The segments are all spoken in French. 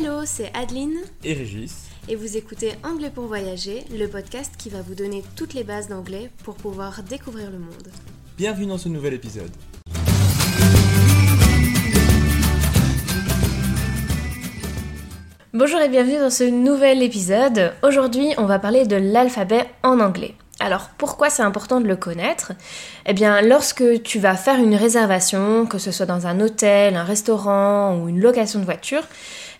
Hello, c'est Adeline et Régis. et vous écoutez Anglais pour voyager, le podcast qui va vous donner toutes les bases d'anglais pour pouvoir découvrir le monde. Bienvenue dans ce nouvel épisode. Bonjour et bienvenue dans ce nouvel épisode. Aujourd'hui, on va parler de l'alphabet en anglais. Alors pourquoi c'est important de le connaître? Eh bien lorsque tu vas faire une réservation, que ce soit dans un hôtel, un restaurant ou une location de voiture,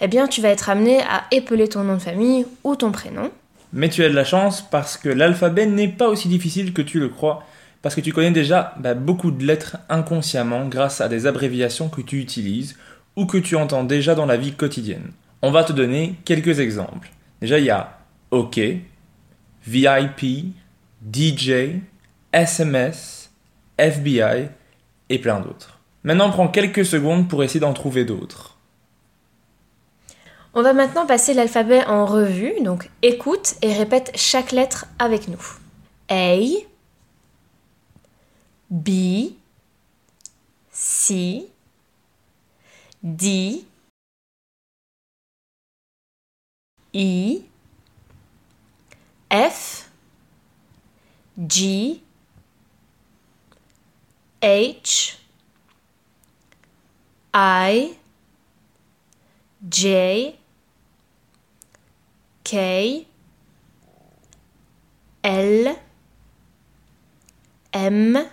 eh bien tu vas être amené à épeler ton nom de famille ou ton prénom. Mais tu as de la chance parce que l'alphabet n'est pas aussi difficile que tu le crois, parce que tu connais déjà bah, beaucoup de lettres inconsciemment grâce à des abréviations que tu utilises ou que tu entends déjà dans la vie quotidienne. On va te donner quelques exemples. Déjà, il y a OK, VIP, DJ, SMS, FBI et plein d'autres. Maintenant, prends quelques secondes pour essayer d'en trouver d'autres. On va maintenant passer l'alphabet en revue, donc écoute et répète chaque lettre avec nous. A, B, C, D, E, F, G, H, I, J, K, L, M,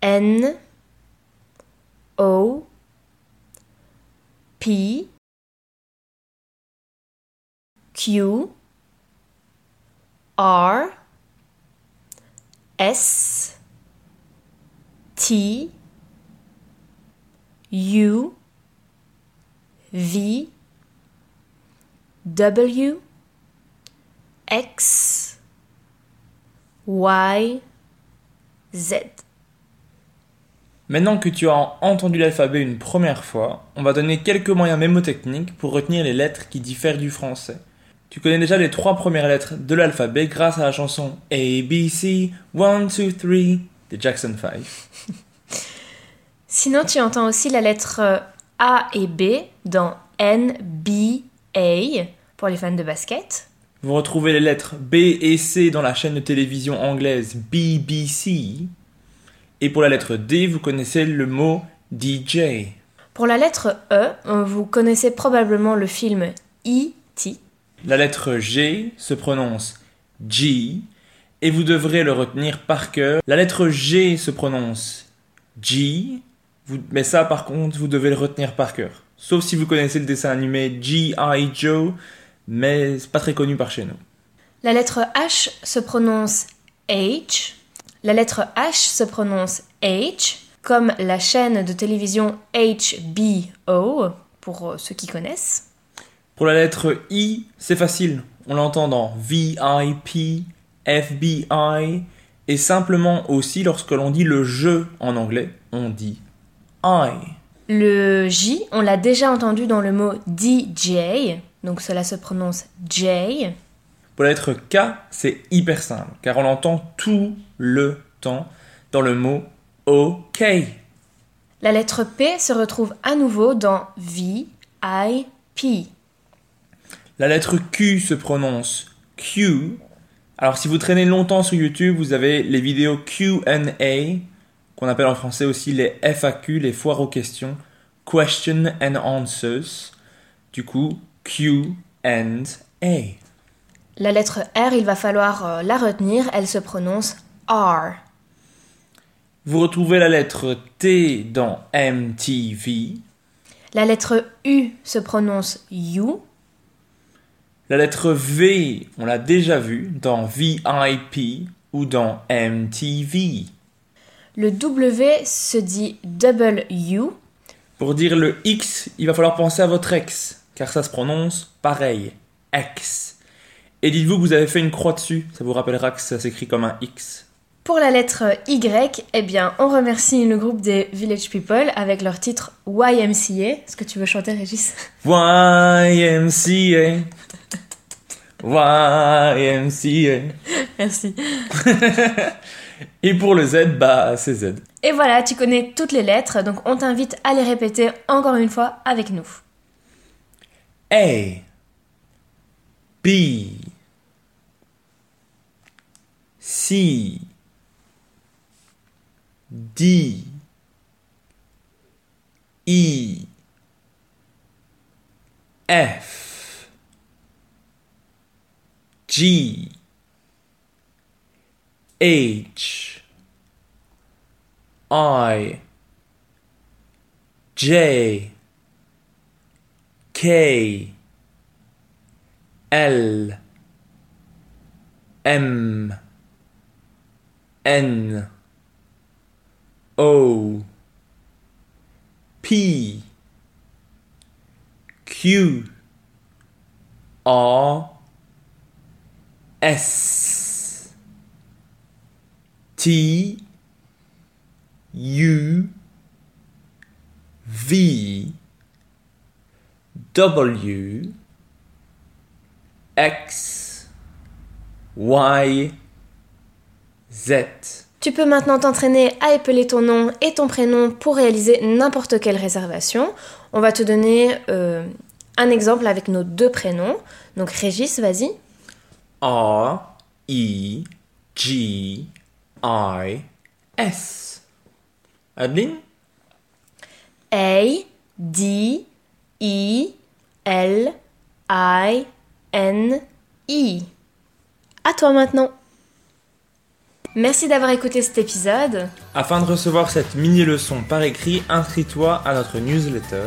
N, O, P, Q, R, S, T, U, V, W, X, Y, Z. Maintenant que tu as entendu l'alphabet une première fois, on va donner quelques moyens mémotechniques pour retenir les lettres qui diffèrent du français. Tu connais déjà les trois premières lettres de l'alphabet grâce à la chanson A, B, C, 1, 2, 3 des Jackson 5. Sinon, tu entends aussi la lettre euh, A et B dans N, B, A pour les fans de basket. Vous retrouvez les lettres B et C dans la chaîne de télévision anglaise BBC. Et pour la lettre D, vous connaissez le mot DJ. Pour la lettre E, vous connaissez probablement le film E.T. La lettre G se prononce G et vous devrez le retenir par cœur. La lettre G se prononce G, mais ça par contre vous devez le retenir par cœur. Sauf si vous connaissez le dessin animé G.I. Joe, mais c'est pas très connu par chez nous. La lettre H se prononce H. La lettre H se prononce H, comme la chaîne de télévision HBO, pour euh, ceux qui connaissent. Pour la lettre I, c'est facile. On l'entend dans VIP, FBI, et simplement aussi lorsque l'on dit le jeu en anglais, on dit I. Le J, on l'a déjà entendu dans le mot DJ, donc cela se prononce J. Pour la lettre K, c'est hyper simple, car on l'entend tout le temps dans le mot OK. La lettre P se retrouve à nouveau dans V, I, P. La lettre Q se prononce Q. Alors si vous traînez longtemps sur YouTube, vous avez les vidéos Q&A, qu'on appelle en français aussi les FAQ, les foires aux questions, Question and Answers. Du coup, Q and A. La lettre R, il va falloir euh, la retenir, elle se prononce R. Vous retrouvez la lettre T dans MTV. La lettre U se prononce U. La lettre V, on l'a déjà vu dans VIP ou dans MTV. Le W se dit double U. Pour dire le X, il va falloir penser à votre ex, car ça se prononce pareil, ex. Et dites-vous que vous avez fait une croix dessus, ça vous rappellera que ça s'écrit comme un X. Pour la lettre Y, eh bien, on remercie le groupe des Village People avec leur titre YMCA. Est-ce que tu veux chanter, Régis? YMCA. YMCA. Merci. Et pour le Z, bah c'est Z. Et voilà, tu connais toutes les lettres, donc on t'invite à les répéter encore une fois avec nous. A B C D E F G H I J K L M N O P Q R S T U V W X Y Z. Tu peux maintenant t'entraîner à épeler ton nom et ton prénom pour réaliser n'importe quelle réservation. On va te donner euh, un exemple avec nos deux prénoms. Donc Régis, vas-y. R E G I S. Adeline A D E L I N E. À toi maintenant. Merci d'avoir écouté cet épisode. Afin de recevoir cette mini-leçon par écrit, inscris-toi à notre newsletter.